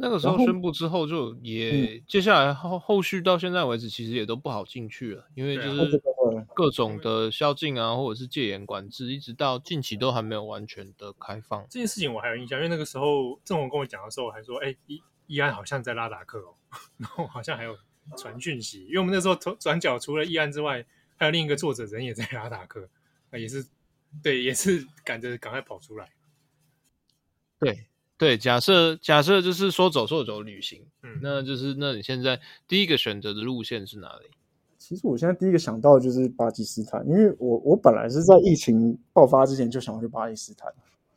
那个时候宣布之后，就也接下来后后续到现在为止，其实也都不好进去了，因为就是各种的宵禁啊，或者是戒严管制，一直到近期都还没有完全的开放。这件事情我还有印象，因为那个时候郑红跟我讲的时候，还说：“哎，易易安好像在拉达克哦，然后好像还有传讯息，因为我们那时候转角除了易安之外，还有另一个作者人也在拉达克，也是对，也是赶着赶快跑出来，对。”对，假设假设就是说走就走旅行，嗯，那就是那你现在第一个选择的路线是哪里？其实我现在第一个想到的就是巴基斯坦，因为我我本来是在疫情爆发之前就想要去巴基斯坦，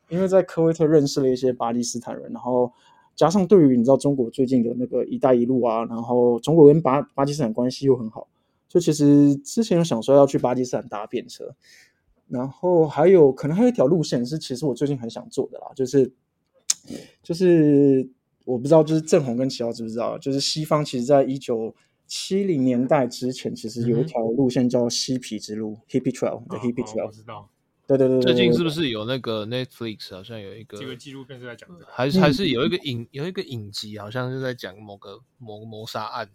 因为在科威特认识了一些巴基斯坦人，然后加上对于你知道中国最近的那个“一带一路”啊，然后中国跟巴巴基斯坦关系又很好，就其实之前有想说要去巴基斯坦搭便车，然后还有可能还有一条路线是其实我最近很想做的啦，就是。就是我不知道，就是正红跟齐奥知不知道？就是西方其实，在一九七零年代之前，其实有一条路线叫嬉皮之路 （Hippie Trail） 的 Hippie Trail。我知道。对对对对。最近是不是有那个 Netflix 好像有一个这个纪录片是在讲这个？还是还是有一个影有一个影集，好像是在讲某个谋谋杀案。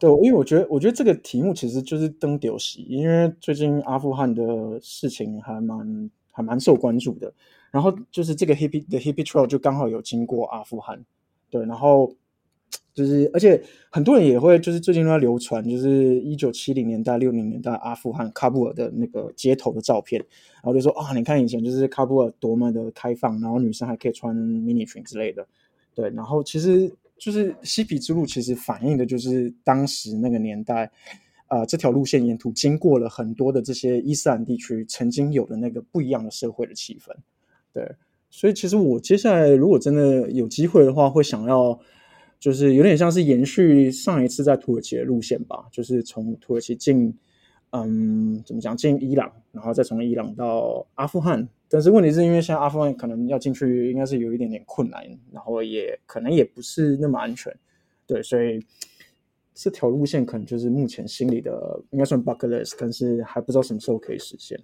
对，因为我觉得我觉得这个题目其实就是登丢席，因为最近阿富汗的事情还蛮还蛮受关注的。然后就是这个 hippie 的 hippie trail 就刚好有经过阿富汗，对，然后就是而且很多人也会就是最近都在流传，就是一九七零年代六零年代阿富汗喀布尔的那个街头的照片，然后就说啊，你看以前就是喀布尔多么的开放，然后女生还可以穿迷你裙之类的，对，然后其实就是嬉皮之路其实反映的就是当时那个年代，呃，这条路线沿途经过了很多的这些伊斯兰地区曾经有的那个不一样的社会的气氛。对，所以其实我接下来如果真的有机会的话，会想要就是有点像是延续上一次在土耳其的路线吧，就是从土耳其进，嗯，怎么讲，进伊朗，然后再从伊朗到阿富汗。但是问题是因为现在阿富汗可能要进去，应该是有一点点困难，然后也可能也不是那么安全。对，所以这条路线可能就是目前心里的应该算 bucket list，但是还不知道什么时候可以实现。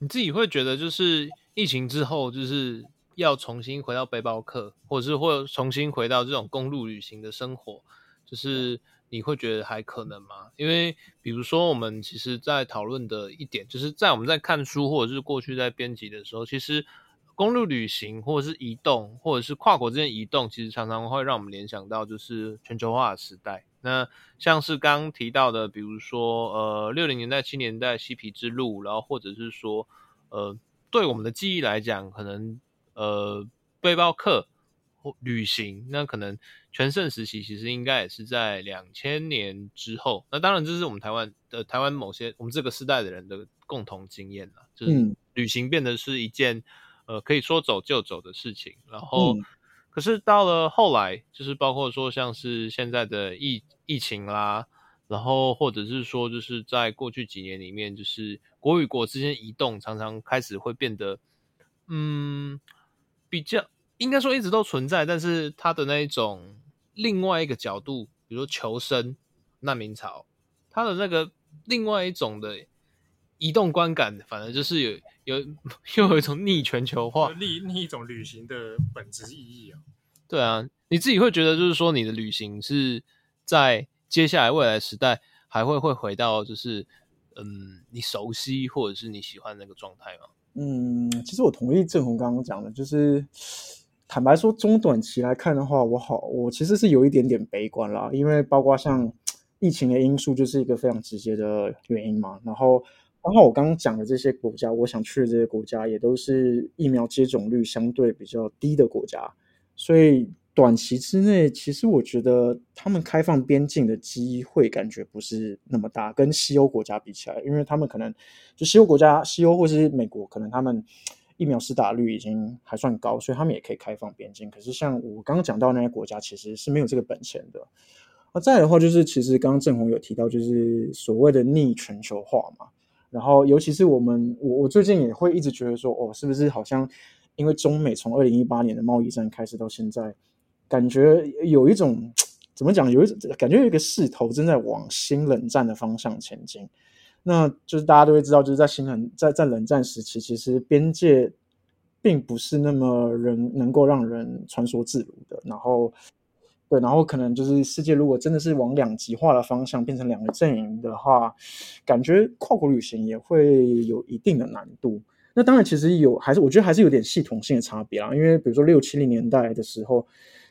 你自己会觉得就是。疫情之后，就是要重新回到背包客，或者是或重新回到这种公路旅行的生活，就是你会觉得还可能吗？因为比如说，我们其实在讨论的一点，就是在我们在看书或者是过去在编辑的时候，其实公路旅行或者是移动，或者是跨国之间移动，其实常常会让我们联想到就是全球化的时代。那像是刚提到的，比如说呃六零年代、七零年代嬉皮之路，然后或者是说呃。对我们的记忆来讲，可能呃背包客或旅行，那可能全盛时期其实应该也是在两千年之后。那当然这是我们台湾的、呃、台湾某些我们这个时代的人的共同经验了，就是旅行变得是一件呃可以说走就走的事情。然后，嗯、可是到了后来，就是包括说像是现在的疫疫情啦。然后，或者是说，就是在过去几年里面，就是国与国之间移动，常常开始会变得，嗯，比较应该说一直都存在，但是它的那一种另外一个角度，比如说求生、难民潮，它的那个另外一种的移动观感，反而就是有有 又有一种逆全球化，另另一种旅行的本质意义啊。对啊，你自己会觉得，就是说你的旅行是在。接下来未来时代还会会回到就是嗯你熟悉或者是你喜欢那个状态吗？嗯，其实我同意郑红刚刚讲的，就是坦白说中短期来看的话，我好我其实是有一点点悲观啦，因为包括像疫情的因素就是一个非常直接的原因嘛。然后刚好我刚刚讲的这些国家，我想去的这些国家也都是疫苗接种率相对比较低的国家，所以。短期之内，其实我觉得他们开放边境的机会感觉不是那么大，跟西欧国家比起来，因为他们可能就西欧国家，西欧或是美国，可能他们疫苗施打率已经还算高，所以他们也可以开放边境。可是像我刚刚讲到那些国家，其实是没有这个本钱的。那再的话，就是其实刚刚郑红有提到，就是所谓的逆全球化嘛。然后尤其是我们，我我最近也会一直觉得说，哦，是不是好像因为中美从二零一八年的贸易战开始到现在。感觉有一种怎么讲？有一种感觉，有一个势头正在往新冷战的方向前进。那就是大家都会知道，就是在新冷在在冷战时期，其实边界并不是那么人能够让人穿梭自如的。然后对，然后可能就是世界如果真的是往两极化的方向变成两个阵营的话，感觉跨国旅行也会有一定的难度。那当然，其实有还是我觉得还是有点系统性的差别啊，因为比如说六七零年代的时候。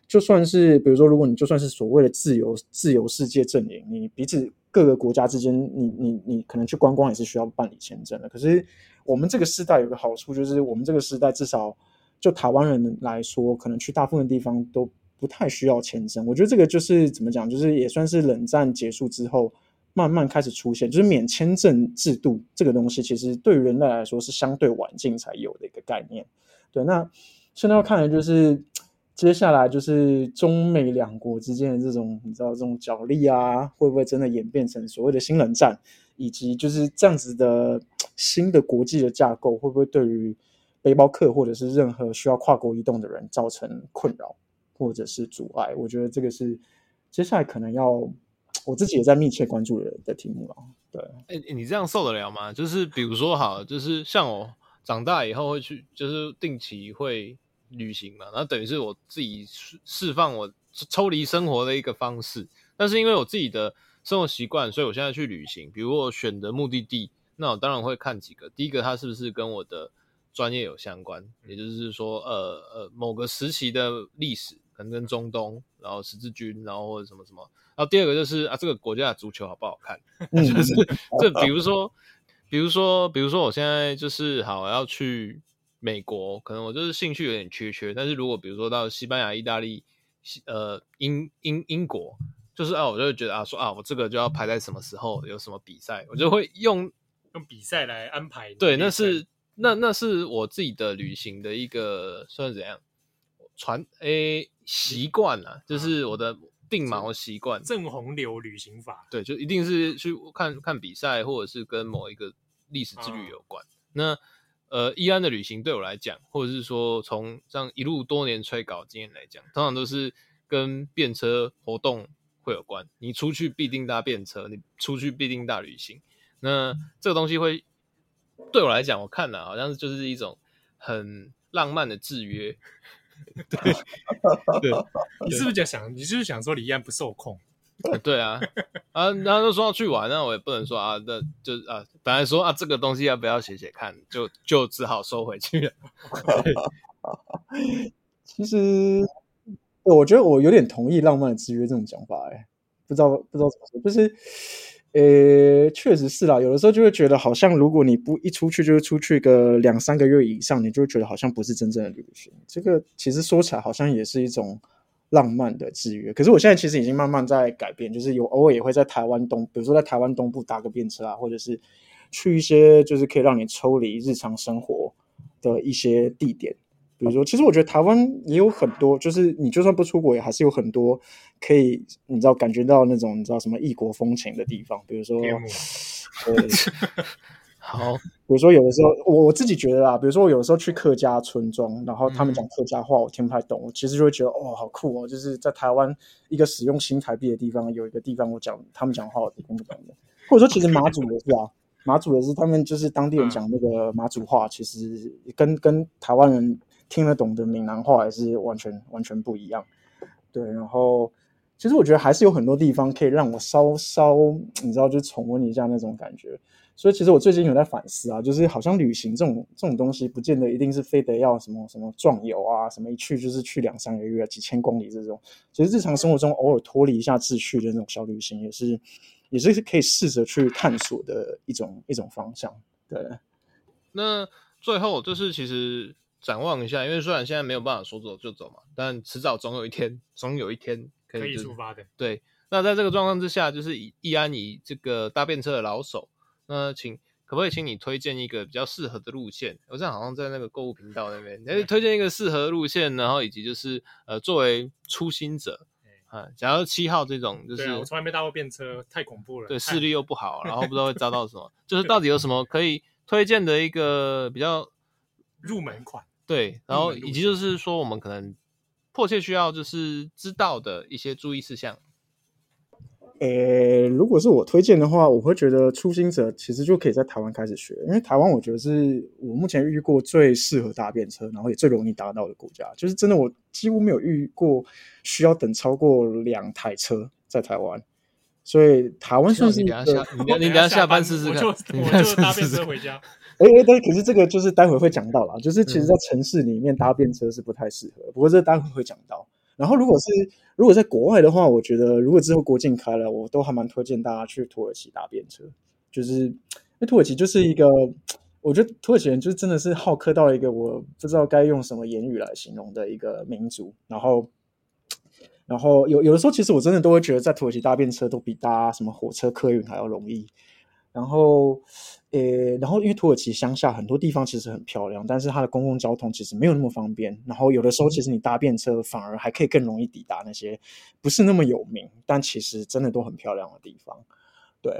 就算是比如说，如果你就算是所谓的自由自由世界阵营，你彼此各个国家之间，你你你可能去观光也是需要办理签证的。可是我们这个时代有个好处，就是我们这个时代至少就台湾人来说，可能去大部分地方都不太需要签证。我觉得这个就是怎么讲，就是也算是冷战结束之后慢慢开始出现，就是免签证制度这个东西，其实对于人类来说是相对晚近才有的一个概念。对，那现在要看的就是。接下来就是中美两国之间的这种，你知道这种角力啊，会不会真的演变成所谓的新冷战？以及就是这样子的新的国际的架构，会不会对于背包客或者是任何需要跨国移动的人造成困扰或者是阻碍？我觉得这个是接下来可能要我自己也在密切关注的的题目了。对，哎、欸，你这样受得了吗？就是比如说，好，就是像我长大以后会去，就是定期会。旅行嘛，然后等于是我自己释释放我抽离生活的一个方式。但是因为我自己的生活习惯，所以我现在去旅行，比如我选的目的地，那我当然会看几个。第一个，它是不是跟我的专业有相关？也就是说，呃呃，某个时期的历史，可能跟中东，然后十字军，然后或者什么什么。然后第二个就是啊，这个国家的足球好不好看？就是这，比如说，比如说，比如说，我现在就是好，我要去。美国可能我就是兴趣有点缺缺，但是如果比如说到西班牙、意大利、呃英英英国，就是啊，我就会觉得啊，说啊，我这个就要排在什么时候有什么比赛，我就会用用比赛来安排。对，那是那那是我自己的旅行的一个算是怎样传诶习惯啊，就是我的定锚习惯，正洪流旅行法。对，就一定是去看看比赛，或者是跟某一个历史之旅有关。啊、那呃，一安的旅行对我来讲，或者是说从这样一路多年催稿经验来讲，通常都是跟便车活动会有关。你出去必定搭便车，你出去必定搭旅行。那这个东西会对我来讲，我看了好像是就是一种很浪漫的制约。对，对，你是不是就想，你是不是想说李一安不受控？对啊，啊，然后就说要去玩，那我也不能说啊，那就啊，本来说啊，这个东西要不要写写看，就就只好收回去了。其实，我觉得我有点同意浪漫的制约这种讲法，哎，不知道不知道怎么说，就是，呃，确实是啦，有的时候就会觉得，好像如果你不一出去就是出去个两三个月以上，你就会觉得好像不是真正的旅行。这个其实说起来，好像也是一种。浪漫的制约，可是我现在其实已经慢慢在改变，就是有偶尔也会在台湾东，比如说在台湾东部搭个便车啊，或者是去一些就是可以让你抽离日常生活的一些地点。比如说，其实我觉得台湾也有很多，就是你就算不出国，也还是有很多可以你知道感觉到那种你知道什么异国风情的地方，比如说。好，比如说有的时候，我我自己觉得啦，比如说我有的时候去客家村庄，然后他们讲客家话，我听不太懂，我其实就会觉得哦，好酷哦，就是在台湾一个使用新台币的地方，有一个地方我讲他们讲话我听不懂的。或者说，其实马祖也是啊，马祖也是，他们就是当地人讲那个马祖话，其实跟跟台湾人听得懂的闽南话也是完全完全不一样。对，然后其实我觉得还是有很多地方可以让我稍稍，你知道，就重温一下那种感觉。所以其实我最近有在反思啊，就是好像旅行这种这种东西，不见得一定是非得要什么什么壮游啊，什么一去就是去两三个月、几千公里这种。其实日常生活中偶尔脱离一下秩序的那种小旅行，也是也是可以试着去探索的一种一种方向。对。那最后就是其实展望一下，因为虽然现在没有办法说走就走嘛，但迟早总有一天，总有一天可以，可以出发的。对。那在这个状况之下，就是以易安以这个搭便车的老手。那请可不可以请你推荐一个比较适合的路线？我这样好像在那个购物频道那边，哎，推荐一个适合的路线，然后以及就是呃，作为初心者啊，假如七号这种，就是我从来没搭过便车，太恐怖了，对，视力又不好，然后不知道会遭到什么，就是到底有什么可以推荐的一个比较入门款？对，然后以及就是说我们可能迫切需要就是知道的一些注意事项。诶，如果是我推荐的话，我会觉得初心者其实就可以在台湾开始学，因为台湾我觉得是我目前遇过最适合搭便车，然后也最容易达到的国家。就是真的，我几乎没有遇过需要等超过两台车在台湾，所以台湾算是。你等下下，你等下下班试试看，我就我就搭便车回家。哎哎，但，可是这个就是待会会讲到啦，就是其实在城市里面搭便车是不太适合，不过这待会会讲到。然后，如果是如果在国外的话，我觉得如果之后国境开了，我都还蛮推荐大家去土耳其搭便车。就是那土耳其就是一个，我觉得土耳其人就真的是好客到一个我不知道该用什么言语来形容的一个民族。然后，然后有有的时候，其实我真的都会觉得在土耳其搭便车都比搭什么火车、客运还要容易。然后。呃，然后因为土耳其乡下很多地方其实很漂亮，但是它的公共交通其实没有那么方便。然后有的时候其实你搭便车反而还可以更容易抵达那些不是那么有名，但其实真的都很漂亮的地方。对，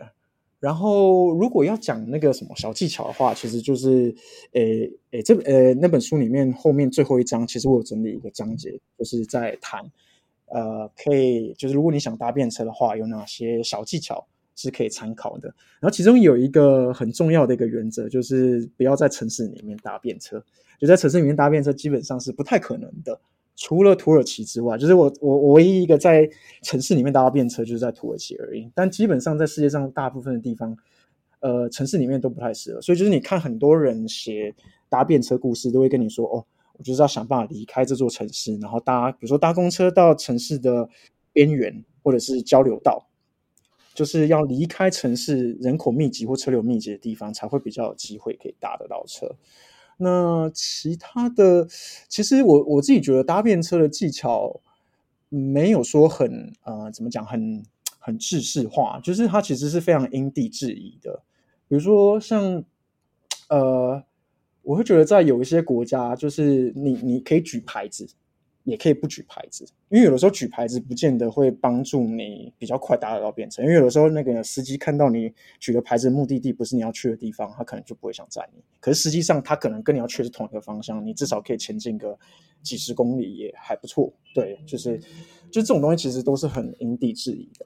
然后如果要讲那个什么小技巧的话，其实就是，呃，呃，这呃那本书里面后面最后一章，其实我有整理一个章节，就是在谈，呃，可以就是如果你想搭便车的话，有哪些小技巧。是可以参考的。然后其中有一个很重要的一个原则，就是不要在城市里面搭便车。就在城市里面搭便车，基本上是不太可能的。除了土耳其之外，就是我我我唯一一个在城市里面搭便车，就是在土耳其而已。但基本上在世界上大部分的地方，呃，城市里面都不太适合。所以就是你看很多人写搭便车故事，都会跟你说：“哦，我就是要想办法离开这座城市，然后搭，比如说搭公车到城市的边缘，或者是交流道。”就是要离开城市人口密集或车流密集的地方，才会比较有机会可以搭得到车。那其他的，其实我我自己觉得搭便车的技巧没有说很呃怎么讲很很制式化，就是它其实是非常因地制宜的。比如说像呃，我会觉得在有一些国家，就是你你可以举牌子。也可以不举牌子，因为有的时候举牌子不见得会帮助你比较快搭得到便车。因为有的时候那个司机看到你举的牌子目的地不是你要去的地方，他可能就不会想载你。可是实际上他可能跟你要去的是同一个方向，你至少可以前进个几十公里也还不错。对，就是就这种东西其实都是很因地制宜的。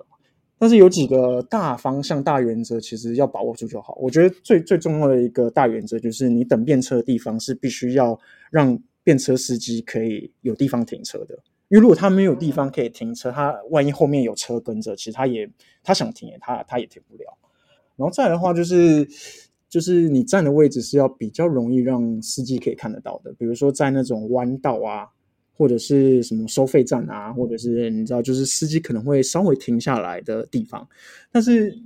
但是有几个大方向、大原则，其实要把握住就好。我觉得最最重要的一个大原则就是，你等便车的地方是必须要让。便车司机可以有地方停车的，因为如果他没有地方可以停车，他万一后面有车跟着，其实他也他想停也他他也停不了。然后再来的话，就是就是你站的位置是要比较容易让司机可以看得到的，比如说在那种弯道啊，或者是什么收费站啊，或者是你知道，就是司机可能会稍微停下来的地方。但是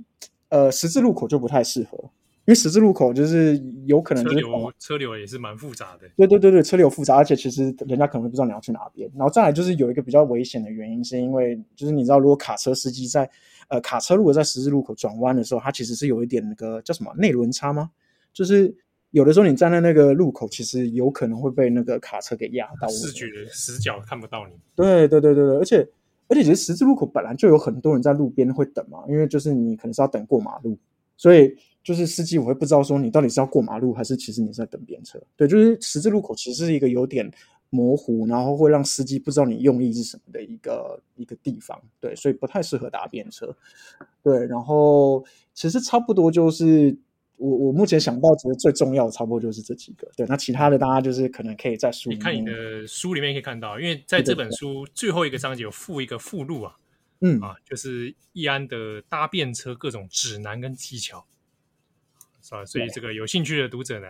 呃，十字路口就不太适合。因为十字路口就是有可能就是车流，车流也是蛮复杂的。对对对对，车流复杂，而且其实人家可能会不知道你要去哪边。然后再来就是有一个比较危险的原因，是因为就是你知道，如果卡车司机在呃卡车如果在十字路口转弯的时候，它其实是有一点那个叫什么内轮差吗？就是有的时候你站在那个路口，其实有可能会被那个卡车给压到，视觉死角看不到你。对对对对对，而且而且其实十字路口本来就有很多人在路边会等嘛，因为就是你可能是要等过马路，所以。就是司机，我会不知道说你到底是要过马路，还是其实你是在等便车。对，就是十字路口其实是一个有点模糊，然后会让司机不知道你用意是什么的一个一个地方。对，所以不太适合搭便车。对，然后其实差不多就是我我目前想到觉得最重要的，差不多就是这几个。对，那其他的大家就是可能可以在书里面，你看你的书里面可以看到，因为在这本书最后一个章节有附一个附录啊，嗯啊，就是易安的搭便车各种指南跟技巧。是吧，所以这个有兴趣的读者呢，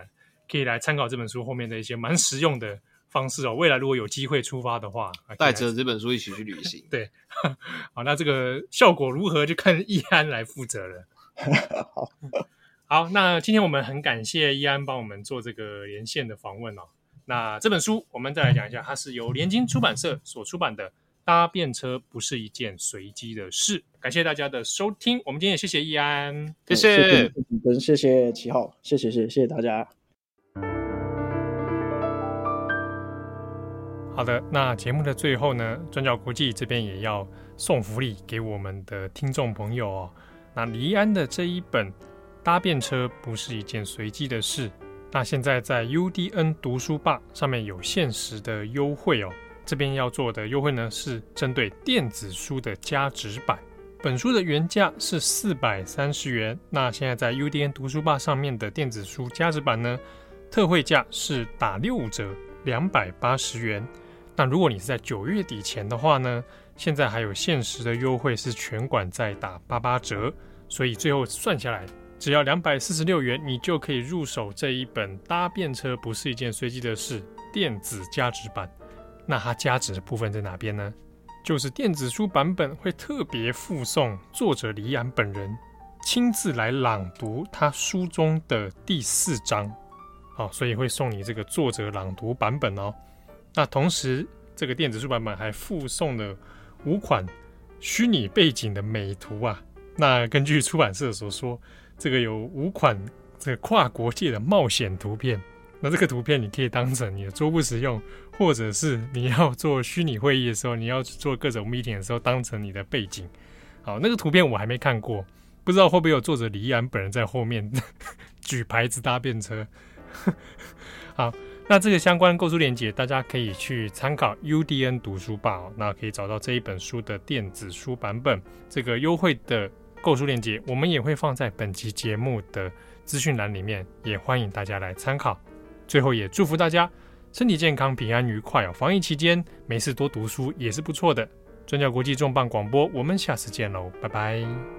可以来参考这本书后面的一些蛮实用的方式哦。未来如果有机会出发的话，带着这本书一起去旅行。对，好，那这个效果如何就看易安来负责了。好，好，那今天我们很感谢易安帮我们做这个连线的访问哦。那这本书我们再来讲一下，它是由联经出版社所出版的。搭便车不是一件随机的事。感谢大家的收听，我们今天也谢谢易安，谢谢，谢谢七号，谢谢谢谢大家。好的，那节目的最后呢，转角国际这边也要送福利给我们的听众朋友哦。那李易安的这一本《搭便车不是一件随机的事》，那现在在 UDN 读书吧上面有限时的优惠哦。这边要做的优惠呢，是针对电子书的加值版。本书的原价是四百三十元，那现在在 UDN 读书吧上面的电子书加值版呢，特惠价是打六五折，两百八十元。那如果你是在九月底前的话呢，现在还有限时的优惠，是全馆在打八八折，所以最后算下来，只要两百四十六元，你就可以入手这一本《搭便车不是一件随机的事》电子加值版。那它价值的部分在哪边呢？就是电子书版本会特别附送作者李安本人亲自来朗读他书中的第四章，好，所以会送你这个作者朗读版本哦。那同时，这个电子书版本还附送了五款虚拟背景的美图啊。那根据出版社所说，这个有五款这个跨国界的冒险图片。那这个图片你可以当成你的桌布使用，或者是你要做虚拟会议的时候，你要做各种 meeting 的时候，当成你的背景。好，那个图片我还没看过，不知道会不会有作者李易安本人在后面 举牌子搭便车。好，那这个相关购书链接，大家可以去参考 UDN 读书吧，那可以找到这一本书的电子书版本。这个优惠的购书链接，我们也会放在本期节目的资讯栏里面，也欢迎大家来参考。最后也祝福大家身体健康、平安愉快哦！防疫期间没事多读书也是不错的。转角国际重磅广播，我们下次见喽，拜拜。